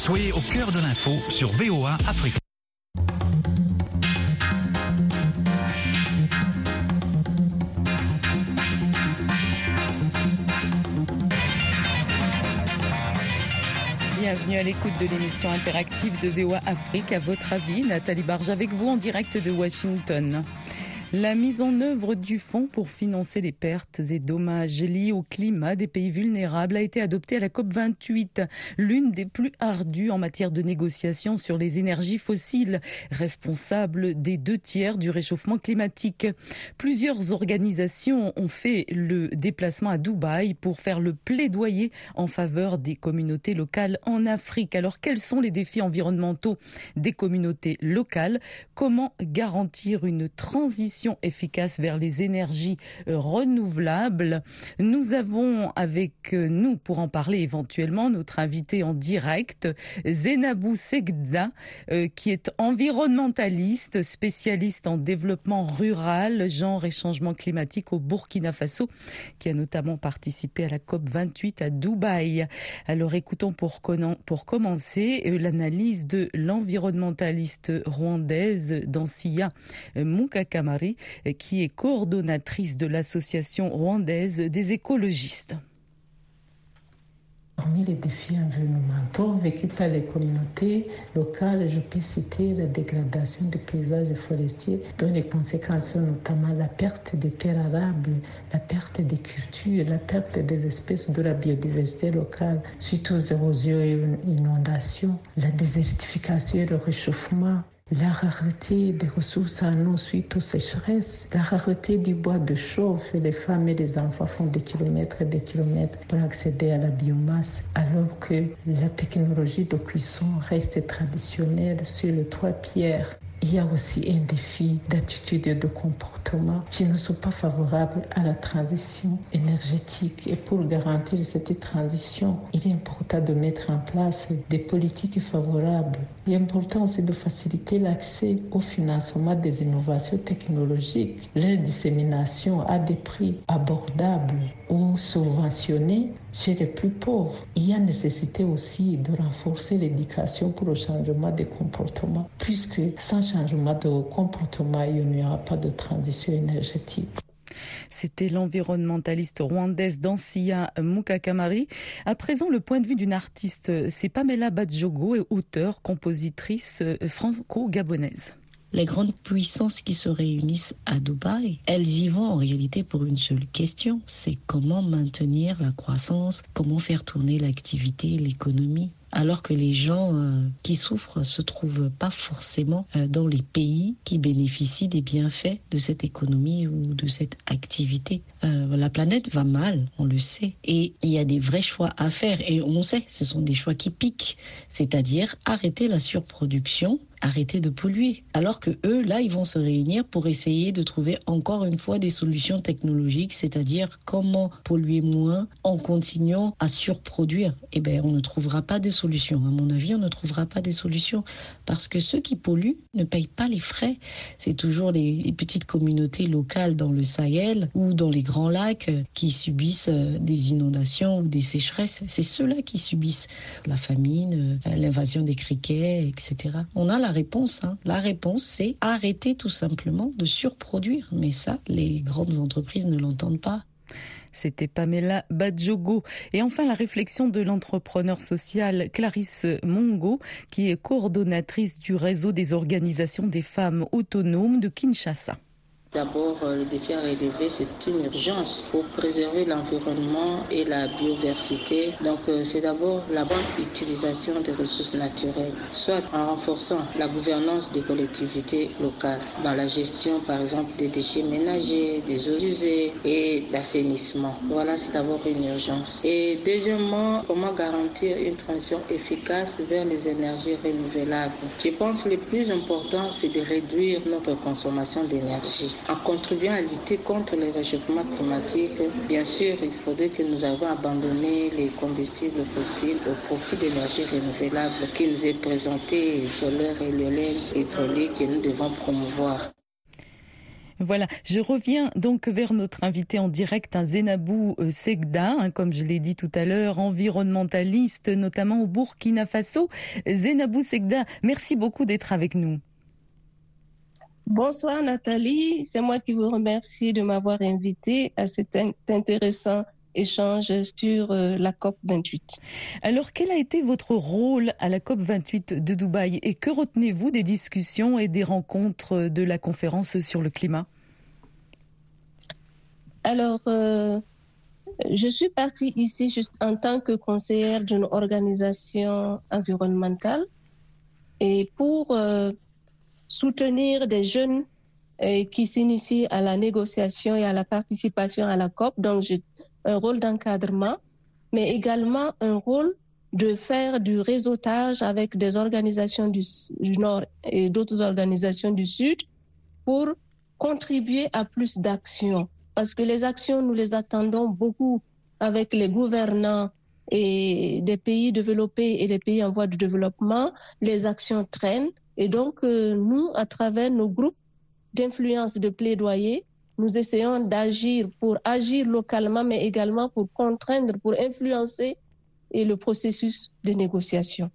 Soyez au cœur de l'info sur VOA Afrique. Bienvenue à l'écoute de l'émission interactive de VOA Afrique. À votre avis, Nathalie Barge avec vous en direct de Washington. La mise en œuvre du fonds pour financer les pertes et dommages liés au climat des pays vulnérables a été adoptée à la COP28, l'une des plus ardues en matière de négociation sur les énergies fossiles, responsables des deux tiers du réchauffement climatique. Plusieurs organisations ont fait le déplacement à Dubaï pour faire le plaidoyer en faveur des communautés locales en Afrique. Alors quels sont les défis environnementaux des communautés locales? Comment garantir une transition efficace vers les énergies euh, renouvelables. Nous avons avec euh, nous, pour en parler éventuellement, notre invité en direct, Zenabou Segda, euh, qui est environnementaliste, spécialiste en développement rural, genre et changement climatique au Burkina Faso, qui a notamment participé à la COP 28 à Dubaï. Alors écoutons pour, commencer l'analyse de l'environnementaliste rwandaise Dansia Mukakamari qui est coordonnatrice de l'association rwandaise des écologistes. Parmi les défis environnementaux vécus par les communautés locales, je peux citer la dégradation des paysages forestiers, dont les conséquences sont notamment la perte des terres arables, la perte des cultures, la perte des espèces de la biodiversité locale suite aux érosions et inondations, la désertification et le réchauffement, la rareté des ressources en suite aux sécheresses, la rareté du bois de chauffe. Les femmes et les enfants font des kilomètres et des kilomètres pour accéder à la biomasse, alors que la technologie de cuisson reste traditionnelle sur les trois pierres. Il y a aussi un défi d'attitude et de comportement qui ne sont pas favorables à la transition énergétique. Et pour garantir cette transition, il est important de mettre en place des politiques favorables. Il est important aussi de faciliter l'accès au financement des innovations technologiques, leur dissémination à des prix abordables ou subventionnés chez les plus pauvres. Il y a nécessité aussi de renforcer l'éducation pour le changement des comportements, puisque sans changement de comportement, il n'y aura pas de transition énergétique. C'était l'environnementaliste rwandaise Dansia Mukakamari. À présent, le point de vue d'une artiste, c'est Pamela Badjogo, auteure, compositrice euh, franco-gabonaise les grandes puissances qui se réunissent à Dubaï, elles y vont en réalité pour une seule question, c'est comment maintenir la croissance, comment faire tourner l'activité, l'économie. Alors que les gens euh, qui souffrent se trouvent pas forcément euh, dans les pays qui bénéficient des bienfaits de cette économie ou de cette activité. Euh, la planète va mal, on le sait, et il y a des vrais choix à faire, et on sait, ce sont des choix qui piquent, c'est-à-dire arrêter la surproduction arrêter de polluer. Alors que eux, là, ils vont se réunir pour essayer de trouver encore une fois des solutions technologiques, c'est-à-dire comment polluer moins en continuant à surproduire. Eh bien, on ne trouvera pas de solutions. À mon avis, on ne trouvera pas des solutions parce que ceux qui polluent ne payent pas les frais. C'est toujours les, petites communautés locales dans le Sahel ou dans les grands lacs euh, qui subissent euh, des inondations ou des sécheresses. C'est ceux-là qui subissent la famine, euh, l'invasion des criquets, etc. On a la Hein. La réponse, c'est arrêter tout simplement de surproduire. Mais ça, les grandes entreprises ne l'entendent pas. C'était Pamela Badjogo. Et enfin, la réflexion de l'entrepreneur social Clarisse Mongo, qui est coordonnatrice du réseau des organisations des femmes autonomes de Kinshasa. D'abord, euh, le défi à relever, c'est une urgence pour préserver l'environnement et la biodiversité. Donc, euh, c'est d'abord la bonne utilisation des ressources naturelles, soit en renforçant la gouvernance des collectivités locales dans la gestion, par exemple, des déchets ménagers, des eaux usées et l'assainissement. Voilà, c'est d'abord une urgence. Et deuxièmement, comment garantir une transition efficace vers les énergies renouvelables? Je pense que le plus important, c'est de réduire notre consommation d'énergie en contribuant à lutter contre le réchauffement climatique, bien sûr, il faudrait que nous avons abandonné les combustibles fossiles au profit d'énergies renouvelables qui nous est présenté, solaire, éolienne, hydraulique, que nous devons promouvoir. Voilà, je reviens donc vers notre invité en direct, un Zenabou euh, Segda, hein, comme je l'ai dit tout à l'heure, environnementaliste, notamment au Burkina Faso. Zenabou Segda, merci beaucoup d'être avec nous. Bonsoir Nathalie, c'est moi qui vous remercie de m'avoir invité à cet intéressant échange sur euh, la COP 28. Alors, quel a été votre rôle à la COP 28 de Dubaï et que retenez-vous des discussions et des rencontres de la conférence sur le climat? Alors, euh, je suis partie ici juste en tant que conseillère d'une organisation environnementale. Et pour euh, soutenir des jeunes qui s'initient à la négociation et à la participation à la COP. Donc, je un rôle d'encadrement, mais également un rôle de faire du réseautage avec des organisations du, Nord et d'autres organisations du Sud pour contribuer à plus d'actions. Parce que les actions, nous les attendons beaucoup avec les gouvernants et des pays développés et des pays en voie de développement. Les actions traînent. Et donc, euh, nous, à travers nos groupes d'influence de plaidoyer, nous essayons d'agir pour agir localement, mais également pour contraindre, pour influencer et le processus de négociation.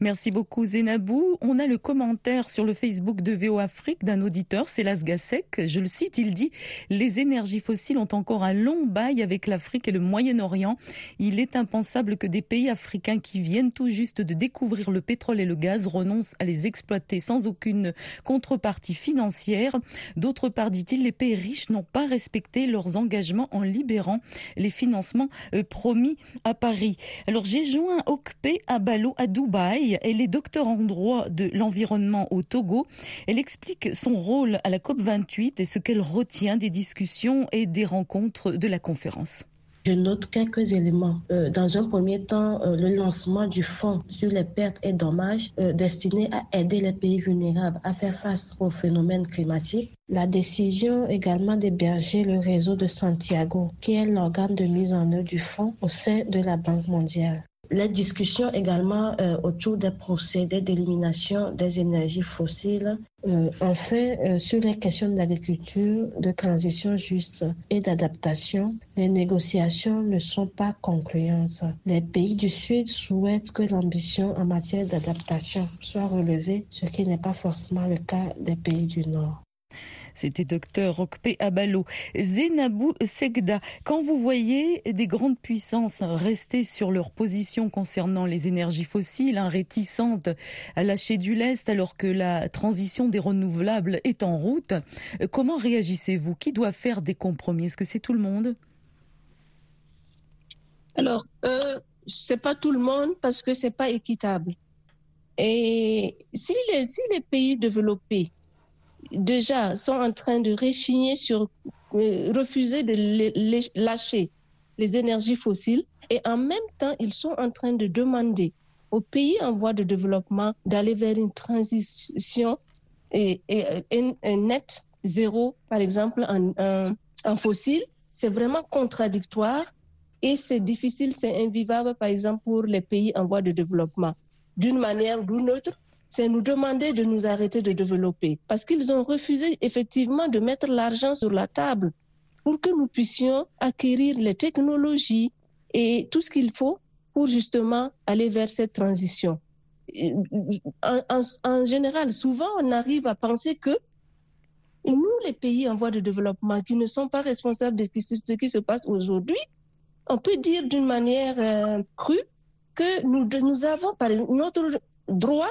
Merci beaucoup Zénabou. On a le commentaire sur le Facebook de VO Afrique d'un auditeur, c'est Gasek. Je le cite, il dit « Les énergies fossiles ont encore un long bail avec l'Afrique et le Moyen-Orient. Il est impensable que des pays africains qui viennent tout juste de découvrir le pétrole et le gaz renoncent à les exploiter sans aucune contrepartie financière. D'autre part, dit-il, les pays riches n'ont pas respecté leurs engagements en libérant les financements euh, promis à Paris. Alors j'ai joint Okpe Abalo à Dubaï. Elle est docteur en droit de l'environnement au Togo. Elle explique son rôle à la COP28 et ce qu'elle retient des discussions et des rencontres de la conférence. Je note quelques éléments. Euh, dans un premier temps, euh, le lancement du fonds sur les pertes et dommages euh, destiné à aider les pays vulnérables à faire face aux phénomènes climatiques. La décision également d'héberger le réseau de Santiago, qui est l'organe de mise en œuvre du fonds au sein de la Banque mondiale les discussions également euh, autour des procédés d'élimination des énergies fossiles. Euh, enfin, euh, sur les questions d'agriculture, de transition juste et d'adaptation, les négociations ne sont pas concluantes. Les pays du Sud souhaitent que l'ambition en matière d'adaptation soit relevée, ce qui n'est pas forcément le cas des pays du Nord. C'était docteur Rokpe Abalo. Zenabou Segda, quand vous voyez des grandes puissances rester sur leur position concernant les énergies fossiles, hein, réticentes à lâcher du lest alors que la transition des renouvelables est en route, comment réagissez-vous? Qui doit faire des compromis? Est-ce que c'est tout le monde? Alors, euh, c'est pas tout le monde parce que c'est pas équitable. Et si les, si les pays développés déjà sont en train de réchigner sur euh, refuser de lâcher les énergies fossiles et en même temps, ils sont en train de demander aux pays en voie de développement d'aller vers une transition et, un net zéro, par exemple, en, en fossile. C'est vraiment contradictoire et c'est difficile, c'est invivable, par exemple, pour les pays en voie de développement. D'une manière ou d'une autre, c'est nous demander de nous arrêter de développer parce qu'ils ont refusé effectivement de mettre l'argent sur la table pour que nous puissions acquérir les technologies et tout ce qu'il faut pour justement aller vers cette transition. En, général, souvent, on arrive à penser que nous, les pays en voie de développement, qui ne sont pas responsables de ce qui se passe aujourd'hui, on peut dire d'une manière euh, crue que nous, avons par notre droit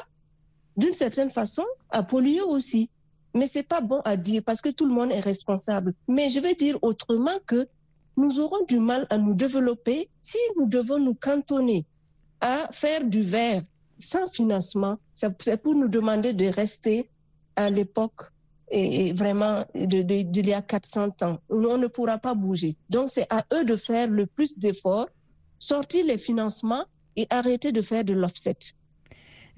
d'une certaine façon, à polluer aussi. Mais c'est pas bon à dire parce que tout le monde est responsable. Mais je vais dire autrement que nous aurons du mal à nous développer si nous devons nous cantonner à faire du verre sans financement. C'est pour nous demander de rester à l'époque et vraiment d'il y a 400 ans. On ne pourra pas bouger. Donc c'est à eux de faire le plus d'efforts, sortir les financements et arrêter de faire de l'offset.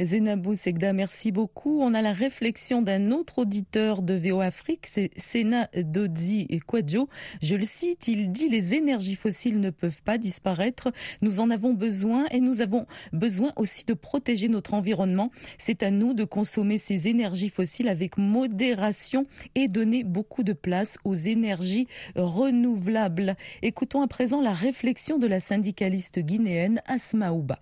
Zenabou Segda, merci beaucoup. On a la réflexion d'un autre auditeur de VO Afrique, c'est Sena Dodzi Kwadjo. Je le cite, il dit les énergies fossiles ne peuvent pas disparaître. Nous en avons besoin et nous avons besoin aussi de protéger notre environnement. C'est à nous de consommer ces énergies fossiles avec modération et donner beaucoup de place aux énergies renouvelables. Écoutons à présent la réflexion de la syndicaliste guinéenne Asma Ouba.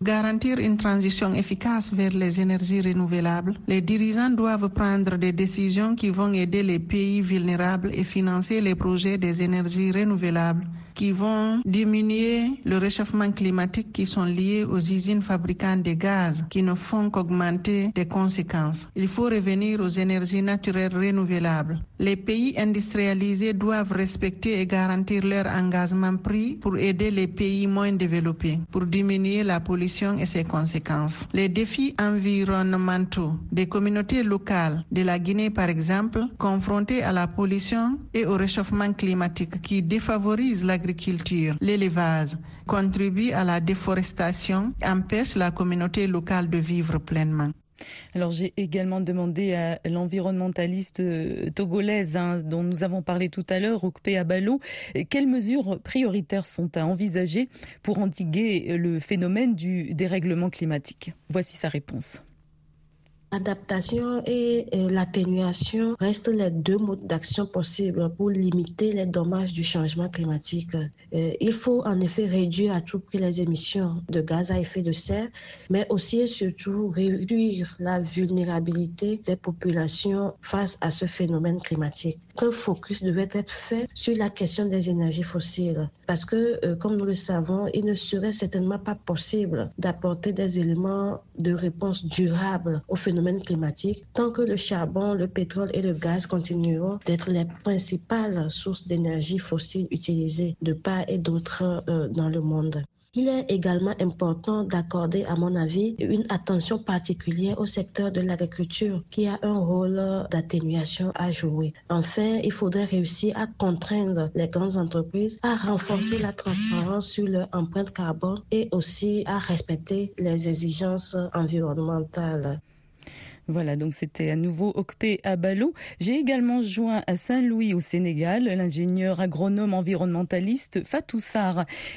Garantir une transition efficace vers les énergies renouvelables, les dirigeants doivent prendre des décisions qui vont aider les pays vulnérables et financer les projets des énergies renouvelables qui vont diminuer le réchauffement climatique qui sont liés aux usines fabricantes de gaz qui ne font qu'augmenter des conséquences. Il faut revenir aux énergies naturelles renouvelables. Les pays industrialisés doivent respecter et garantir leur engagement pris pour aider les pays moins développés, pour diminuer la pollution et ses conséquences. Les défis environnementaux des communautés locales de la Guinée, par exemple, confrontées à la pollution et au réchauffement climatique qui défavorise l'agriculture l'élevage, contribue à la déforestation, empêche la communauté locale de vivre pleinement. Alors j'ai également demandé à l'environnementaliste euh, togolaise hein, dont nous avons parlé tout à l'heure, Okpe Abalo, quelles mesures prioritaires sont à envisager pour endiguer le phénomène du dérèglement climatique? Voici sa réponse. L'adaptation et l'atténuation restent les deux modes d'action possibles pour limiter les dommages du changement climatique. Euh, il faut en effet réduire à tout prix les émissions de gaz à effet de serre, mais aussi et surtout réduire la vulnérabilité des populations face à ce phénomène climatique. Un focus devait être fait sur la question des énergies fossiles, parce que, euh, comme nous le savons, il ne serait certainement pas possible d'apporter des éléments de réponse durables au phénomène climatique tant que le charbon, le pétrole et le gaz continueront d'être les principales sources d'énergie fossile utilisées de part et d'autre euh, dans le monde. Il est également important d'accorder, à mon avis, une attention particulière au secteur de l'agriculture qui a un rôle d'atténuation à jouer. Enfin, il faudrait réussir à contraindre les grandes entreprises à renforcer la transparence sur leur empreinte carbone et aussi à respecter les exigences environnementales. Voilà, donc c'était à nouveau Okpe Abalou. J'ai également joint à Saint-Louis au Sénégal l'ingénieur agronome environnementaliste Fatou.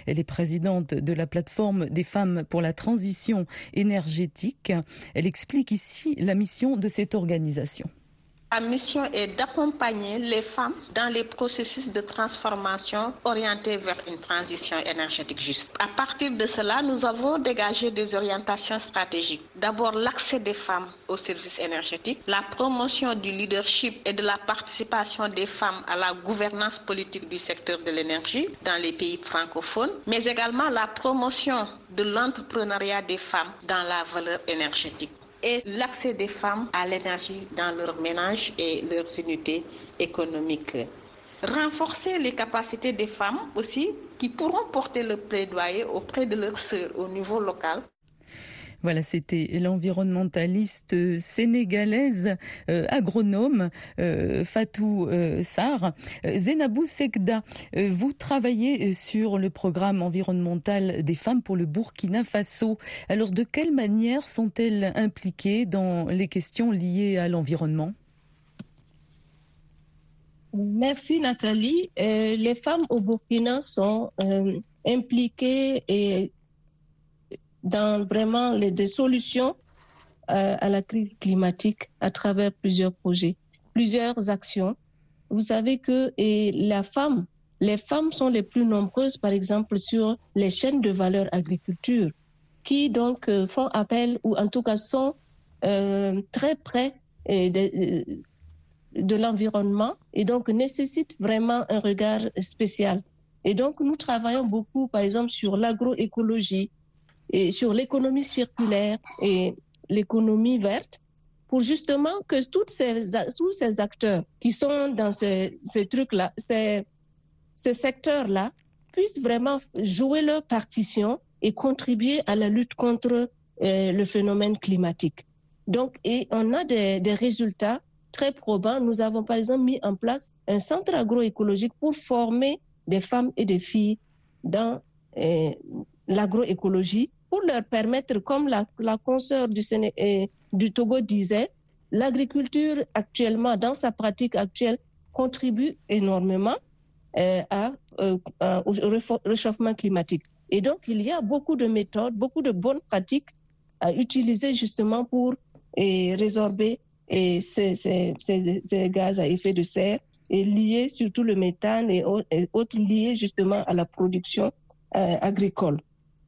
Elle est présidente de la plateforme des femmes pour la transition énergétique. Elle explique ici la mission de cette organisation. La mission est d'accompagner les femmes dans les processus de transformation orientés vers une transition énergétique juste. À partir de cela, nous avons dégagé des orientations stratégiques. D'abord, l'accès des femmes aux services énergétiques, la promotion du leadership et de la participation des femmes à la gouvernance politique du secteur de l'énergie dans les pays francophones, mais également la promotion de l'entrepreneuriat des femmes dans la valeur énergétique et l'accès des femmes à l'énergie dans leur ménage et leurs unités économiques. Renforcer les capacités des femmes aussi qui pourront porter le plaidoyer auprès de leurs sœurs au niveau local voilà, c'était l'environnementaliste sénégalaise euh, agronome euh, Fatou euh, Sarr. Zenabou Sekda, vous travaillez sur le programme environnemental des femmes pour le Burkina Faso. Alors, de quelle manière sont-elles impliquées dans les questions liées à l'environnement? Merci Nathalie. les femmes au Burkina sont impliquées et dans vraiment les, des solutions euh, à la crise climatique à travers plusieurs projets, plusieurs actions. Vous savez que et la femme, les femmes sont les plus nombreuses, par exemple, sur les chaînes de valeur agriculture, qui donc euh, font appel ou en tout cas sont euh, très près de, de l'environnement et donc nécessitent vraiment un regard spécial. Et donc, nous travaillons beaucoup, par exemple, sur l'agroécologie, et sur l'économie circulaire et l'économie verte pour justement que toutes ces, tous ces acteurs qui sont dans ce, ces trucs-là, ce secteur-là, puissent vraiment jouer leur partition et contribuer à la lutte contre euh, le phénomène climatique. Donc, et on a des, des, résultats très probants. Nous avons par exemple mis en place un centre agroécologique pour former des femmes et des filles dans euh, l'agroécologie pour leur permettre, comme la, la consoeur du, du Togo disait, l'agriculture actuellement, dans sa pratique actuelle, contribue énormément euh, euh, au réchauffement climatique. Et donc, il y a beaucoup de méthodes, beaucoup de bonnes pratiques à utiliser justement pour résorber ces, gaz à effet de serre et liés surtout le méthane et, autres liés justement à la production euh, agricole.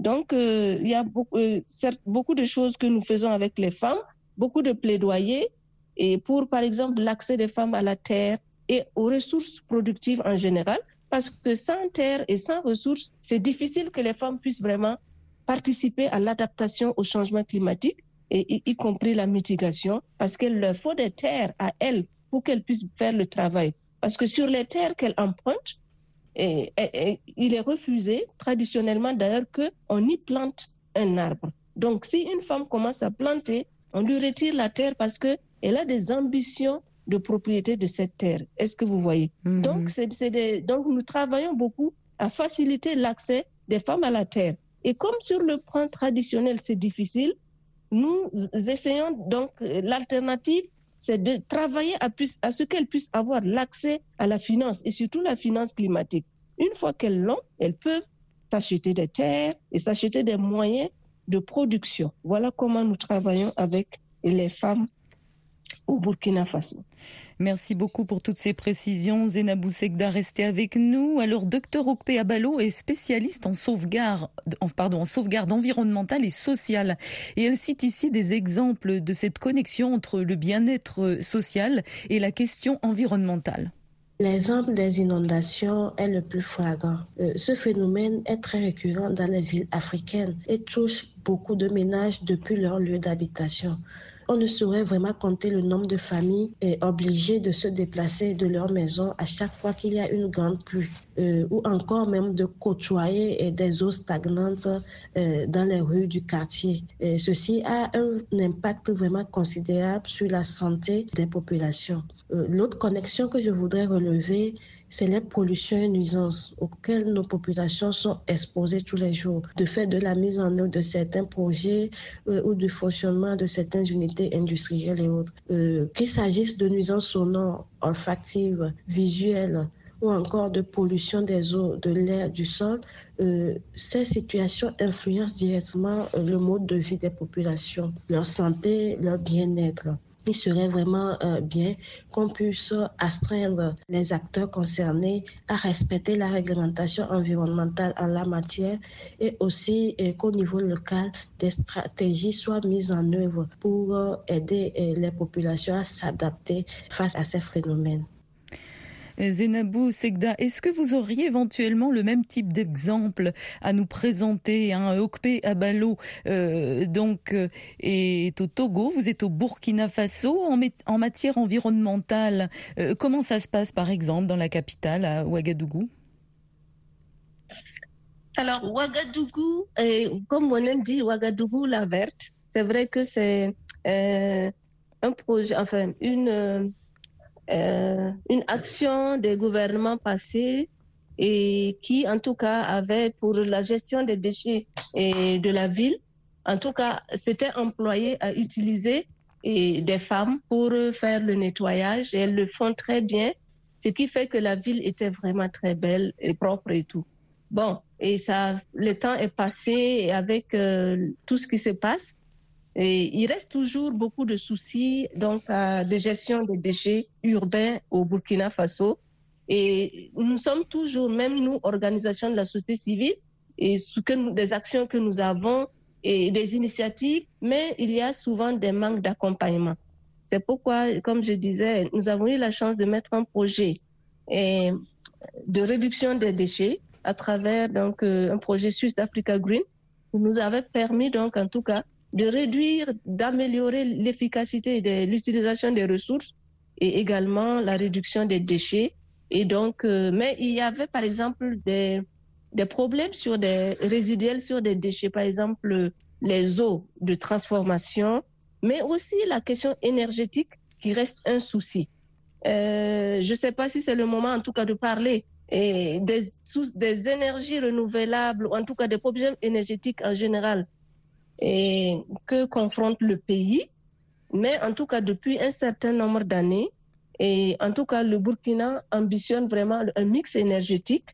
Donc, euh, il y a beaucoup, euh, beaucoup de choses que nous faisons avec les femmes, beaucoup de plaidoyers et pour, par exemple, l'accès des femmes à la terre et aux ressources productives en général, parce que sans terre et sans ressources, c'est difficile que les femmes puissent vraiment participer à l'adaptation au changement climatique, et y, compris la mitigation, parce qu'il leur faut des terres à elles pour qu'elles puissent faire le travail. Parce que sur les terres qu'elles empruntent, et, il est refusé, traditionnellement d'ailleurs, qu'on y plante un arbre. Donc, si une femme commence à planter, on lui retire la terre parce qu'elle a des ambitions de propriété de cette terre. Est-ce que vous voyez? Mm-hmm. donc, donc, nous travaillons beaucoup à faciliter l'accès des femmes à la terre. Et comme sur le plan traditionnel, c'est difficile, nous essayons donc, euh, l'alternative, c'est de travailler à, ce qu'elles puissent avoir l'accès à la finance et surtout la finance climatique. Une fois qu'elles l'ont, elles peuvent s'acheter des terres et s'acheter des moyens de production. Voilà comment nous travaillons avec les femmes au Burkina Faso. Merci beaucoup pour toutes ces précisions. Zenabou Sekda, restez avec nous. Alors, docteur Okpe Abalo est spécialiste en sauvegarde, en, pardon, en sauvegarde environnementale et sociale. Et elle cite ici des exemples de cette connexion entre le bien-être social et la question environnementale. L'exemple des inondations est le plus flagrant. Euh, ce phénomène est très récurrent dans les villes africaines et touche beaucoup de ménages depuis leur lieu d'habitation on ne saurait vraiment compter le nombre de familles euh, obligées de se déplacer de leur maison à chaque fois qu'il y a une grande pluie. Euh, ou encore même de côtoyer euh, des eaux stagnantes dans les rues du quartier. ceci a un impact vraiment considérable sur la santé des populations. L'autre connexion que je voudrais relever, c'est les pollutions et nuisances auxquelles nos populations sont exposées tous les jours, de fait de la mise en œuvre de certains projets euh, ou du fonctionnement de certaines unités industrielles et autres. Euh, qu'il s'agisse de nuisances sonores, olfactives, visuelles, ou encore de pollution des eaux, de l'air, du sol, euh, ces situations influencent directement le mode de vie des populations, leur santé, leur bien-être il serait vraiment euh, bien qu'on puisse astreindre les acteurs concernés à respecter la réglementation environnementale en la matière et aussi euh, qu'au niveau local, des stratégies soient mises en œuvre pour euh, aider les populations à s'adapter face à ces phénomènes. Zenabou Segda, est-ce que vous auriez éventuellement le même type d'exemple à nous présenter hein? Okpe Abalo euh, donc euh, est au Togo, vous êtes au Burkina Faso en, matière environnementale. Euh, comment ça se passe par exemple dans la capitale à Ouagadougou? Alors, Ouagadougou, comme on aime dit, Ouagadougou la verte, c'est vrai que c'est un projet, enfin, une, euh, une action des gouvernements passés et qui, en tout cas, avait pour la gestion des déchets et de la ville, en tout cas, s'était employé à utiliser des femmes pour faire le nettoyage et elles le font très bien, ce qui fait que la ville était vraiment très belle et propre et tout. Bon, et ça, le temps est passé avec euh, tout ce qui se passe, et il reste toujours beaucoup de soucis donc de gestion des déchets urbains au Burkina Faso. Et nous sommes toujours, même nous, organisations de la société civile, et ce que des actions que nous avons et des initiatives, mais il y a souvent des manques d'accompagnement. C'est pourquoi, comme je disais, nous avons eu la chance de mettre un projet et de réduction des déchets à travers donc euh, un projet Sud Africa Green, qui nous avait permis donc en tout cas de réduire, d'améliorer l'efficacité de l'utilisation des ressources et également la réduction des déchets. Et donc, euh, mais il y avait par exemple des, des problèmes sur des résiduels sur des déchets, par exemple les eaux de transformation, mais aussi la question énergétique qui reste un souci. Euh, je ne sais pas si c'est le moment en tout cas de parler et des, des énergies renouvelables, ou en tout cas des problèmes énergétiques en général et que confronte le pays. Mais en tout cas, depuis un certain nombre d'années, et en tout cas, le Burkina ambitionne vraiment un mix énergétique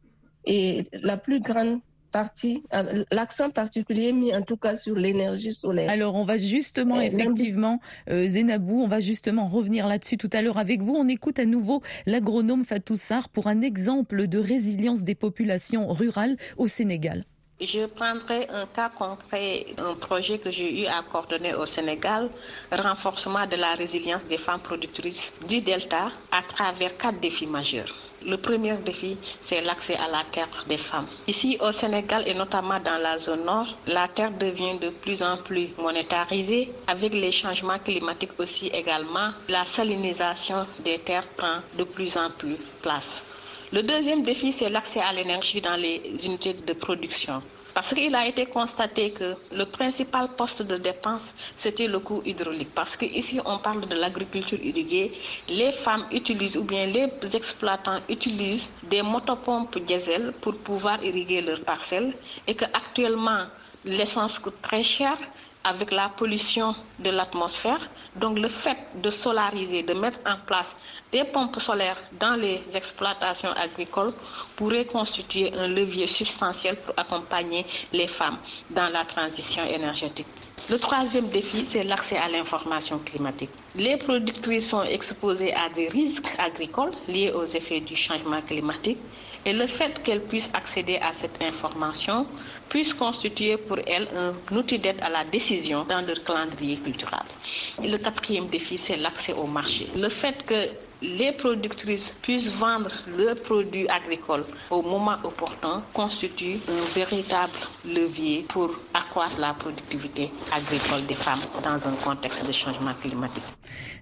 et la plus grande partie, euh, l'accent particulier mis en tout cas sur l'énergie solaire. Alors on va justement, effectivement, euh, Zénabou, on va justement revenir là-dessus tout à l'heure avec vous. On écoute à nouveau l'agronome Fatou Sarr pour un exemple de résilience des populations rurales au Sénégal. Je prendrai un cas concret, un projet que j'ai eu à coordonner au Sénégal, renforcement de la résilience des femmes productrices du Delta à travers quatre défis majeurs. Le premier défi, c'est l'accès à la terre des femmes. Ici au Sénégal et notamment dans la zone nord, la terre devient de plus en plus monétarisée. Avec les changements climatiques aussi également, la salinisation des terres prend de plus en plus place. Le deuxième défi, c'est l'accès à l'énergie dans les unités de production. Parce qu'il a été constaté que le principal poste de dépense, c'était le coût hydraulique. Parce qu'ici, on parle de l'agriculture irriguée. Les femmes utilisent, ou bien les exploitants utilisent des motopompes diesel pour pouvoir irriguer leurs parcelles. Et qu'actuellement, l'essence coûte très cher avec la pollution de l'atmosphère. Donc le fait de solariser, de mettre en place des pompes solaires dans les exploitations agricoles pourrait constituer un levier substantiel pour accompagner les femmes dans la transition énergétique. Le troisième défi, c'est l'accès à l'information climatique. Les productrices sont exposées à des risques agricoles liés aux effets du changement climatique et le fait qu'elles puissent accéder à cette information puisse constituer pour elles un outil d'aide à la décision dans leur calendrier culturel. Le quatrième défi, c'est l'accès au marché. Le fait que les productrices puissent vendre leurs produits agricoles au moment opportun constitue un véritable levier pour accroître la productivité agricole des femmes dans un contexte de changement climatique.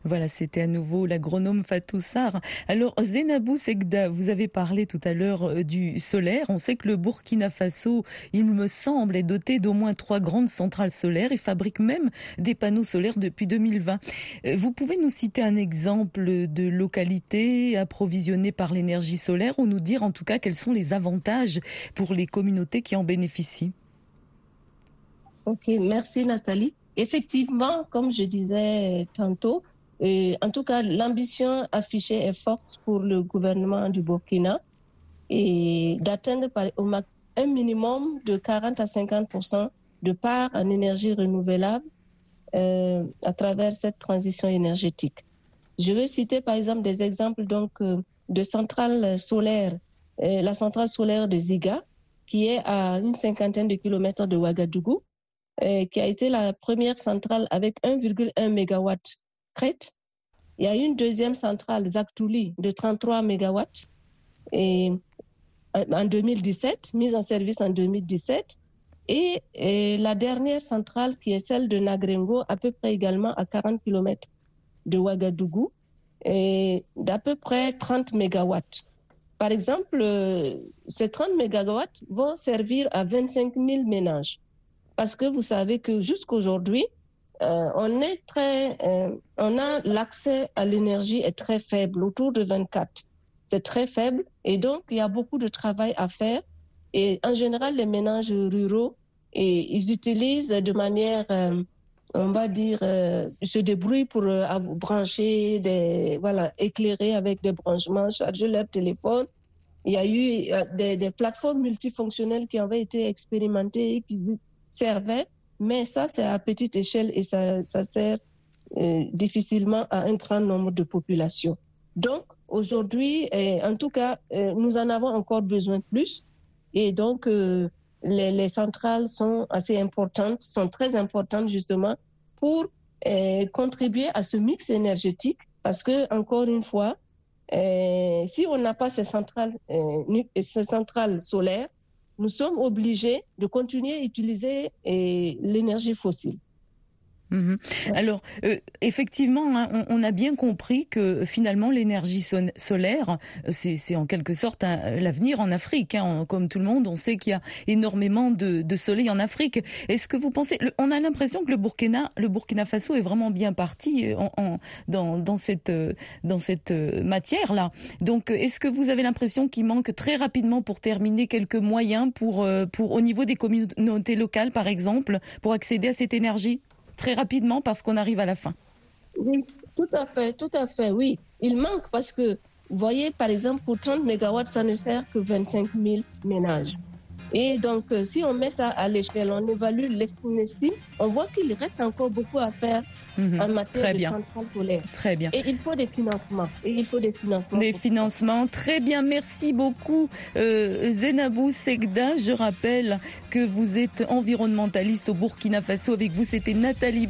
Voilà, c'était à nouveau l'agronome Fatou Sarr. Alors, Zenabou Segda, vous avez parlé tout à l'heure euh, du solaire. On sait que le Burkina Faso, il me semble, est doté d'au moins trois grandes centrales solaires et fabrique même des panneaux solaires depuis 2020. Euh, vous pouvez nous citer un exemple de localité approvisionnée par l'énergie solaire ou nous dire en tout cas quels sont les avantages pour les communautés qui en bénéficient Ok, merci Nathalie. Effectivement, comme je disais tantôt, et en tout cas, l'ambition affichée est forte pour le gouvernement du Burkina et d'atteindre un minimum de 40 à 50% de part en énergie renouvelable euh, à travers cette transition énergétique. Je vais citer par exemple des exemples donc euh, de centrales solaires. Euh, la centrale solaire de Ziga, qui est à une cinquantaine de kilomètres de Ouagadougou, euh, qui a été la première centrale avec 1,1 MW crête. Il y a une deuxième centrale, Zaktouli, de 33 MW en 2017, mise en service en 2017. Et, et, la dernière centrale, qui est celle de Nagrengo, à peu près également à 40 km de Ouagadougou et d'à peu près 30 mégawatts. Par exemple, euh, ces 30 mégawatts vont servir à 25 000 ménages. Parce que vous savez que jusqu'aujourd'hui, euh, on est très, euh, on a l'accès à l'énergie est très faible, autour de 24. C'est très faible et donc il y a beaucoup de travail à faire. Et en général, les ménages ruraux, et ils utilisent de manière on va dire, euh, se débrouillent pour euh, brancher des, voilà, éclairer avec des branchements, charger leur téléphone. Il y a eu euh, des, des, plateformes multifonctionnelles qui avaient été expérimentées, qui servaient, mais ça, c'est à petite échelle et ça, ça sert euh, difficilement à un grand nombre de populations. Donc, aujourd'hui, en tout cas, nous en avons encore besoin de plus. Et donc, les, les, centrales sont assez importantes, sont très importantes justement pour euh, contribuer à ce mix énergétique parce que, encore une fois, euh, si on n'a pas ces centrales, euh, ces centrales solaires, nous sommes obligés de continuer à utiliser l'énergie fossile. Mhm. Alors, euh, effectivement, hein, on, a bien compris que finalement l'énergie solaire, c'est en quelque sorte l'avenir en Afrique. Hein. Comme tout le monde, on sait qu'il y a énormément de, soleil en Afrique. Est-ce que vous pensez On a l'impression que le Burkina, le Burkina Faso est vraiment bien parti euh, en, dans, cette dans cette euh, matière là. Donc, est-ce que vous avez l'impression qu'il manque très rapidement pour terminer quelques moyens pour pour au niveau des communautés locales, par exemple, pour accéder à cette énergie? Très rapidement parce qu'on arrive à la fin. Oui, tout à fait, tout à fait, oui. Il manque parce que, vous voyez, par exemple, pour 30 MW, ça ne sert que 25 000 ménages. Et donc, euh, si on met ça à l'échelle, on évalue l'estime, on voit qu'il reste encore beaucoup à faire mhm. en matière très de bien. centrales polaires. Très bien. Et il faut des financements. Et il faut des financements. Des financements. Très bien. Merci beaucoup, euh, Zenabou Segda. Je rappelle que vous êtes environnementaliste au Burkina Faso. Avec vous, c'était Nathalie